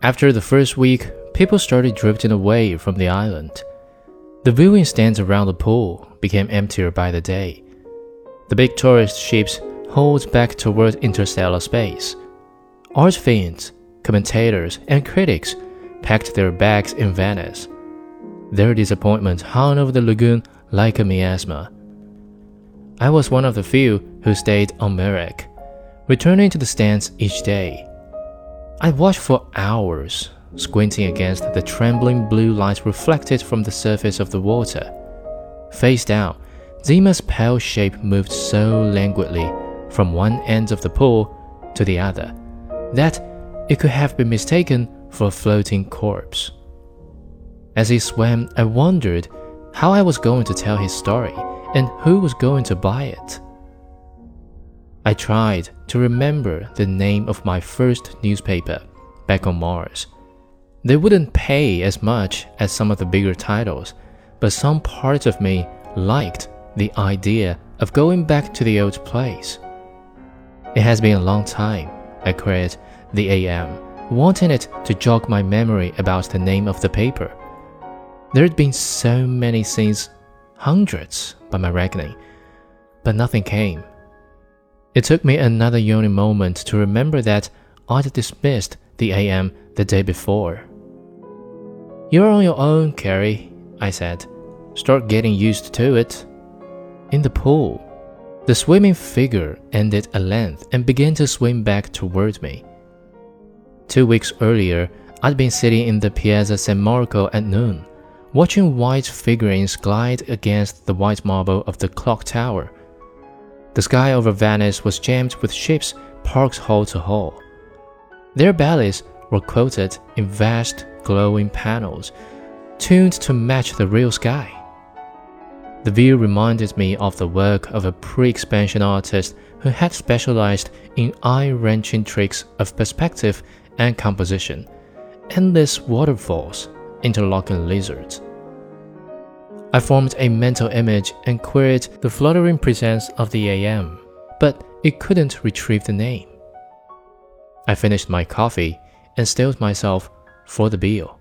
After the first week, people started drifting away from the island. The viewing stands around the pool became emptier by the day. The big tourist ships hauled back toward interstellar space. Art fiends, commentators, and critics packed their bags in Venice. Their disappointment hung over the lagoon like a miasma. I was one of the few who stayed on Murjek, returning to the stands each day. I watched for hours, squinting against the trembling blue light reflected from the surface of the water. Face down, Zima's pale shape moved so languidly from one end of the pool to the other that it could have been mistaken for a floating corpse. As he swam, I wondered how I was going to tell his story and who was going to buy it. I tried to remember the name of my first newspaper back on Mars. They wouldn't pay as much as some of the bigger titles, but some part of me liked the idea of going back to the old place. It has been a long time, I queried the AM, wanting it to jog my memory about the name of the paper. There had been so many since, hundreds by my reckoning, but nothing came. It took me another yawning moment to remember that I'd dismissed the AM the day before. You're on your own, Carrie, I said. Start getting used to it. In the pool, the swimming figure ended at length and began to swim back toward me. Two weeks earlier, I'd been sitting in the Piazza San Marco at noon, watching white figurines glide against the white marble of the clock tower. The sky over Venice was jammed with ships parked hull to hull. Their bellies were quoted in vast, glowing panels, tuned to match the real sky. The view reminded me of the work of a pre expansion artist who had specialized in eye wrenching tricks of perspective and composition, endless waterfalls, interlocking lizards. I formed a mental image and queried the fluttering presence of the AM, but it couldn't retrieve the name. I finished my coffee and steeled myself for the bill.